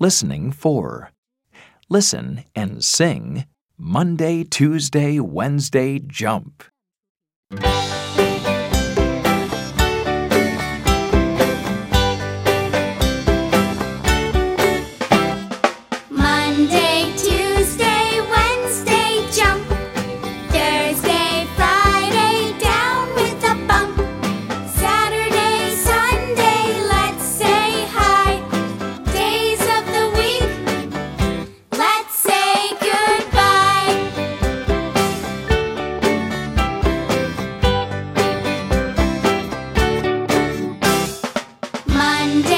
Listening 4. Listen and sing Monday, Tuesday, Wednesday, jump. Monday.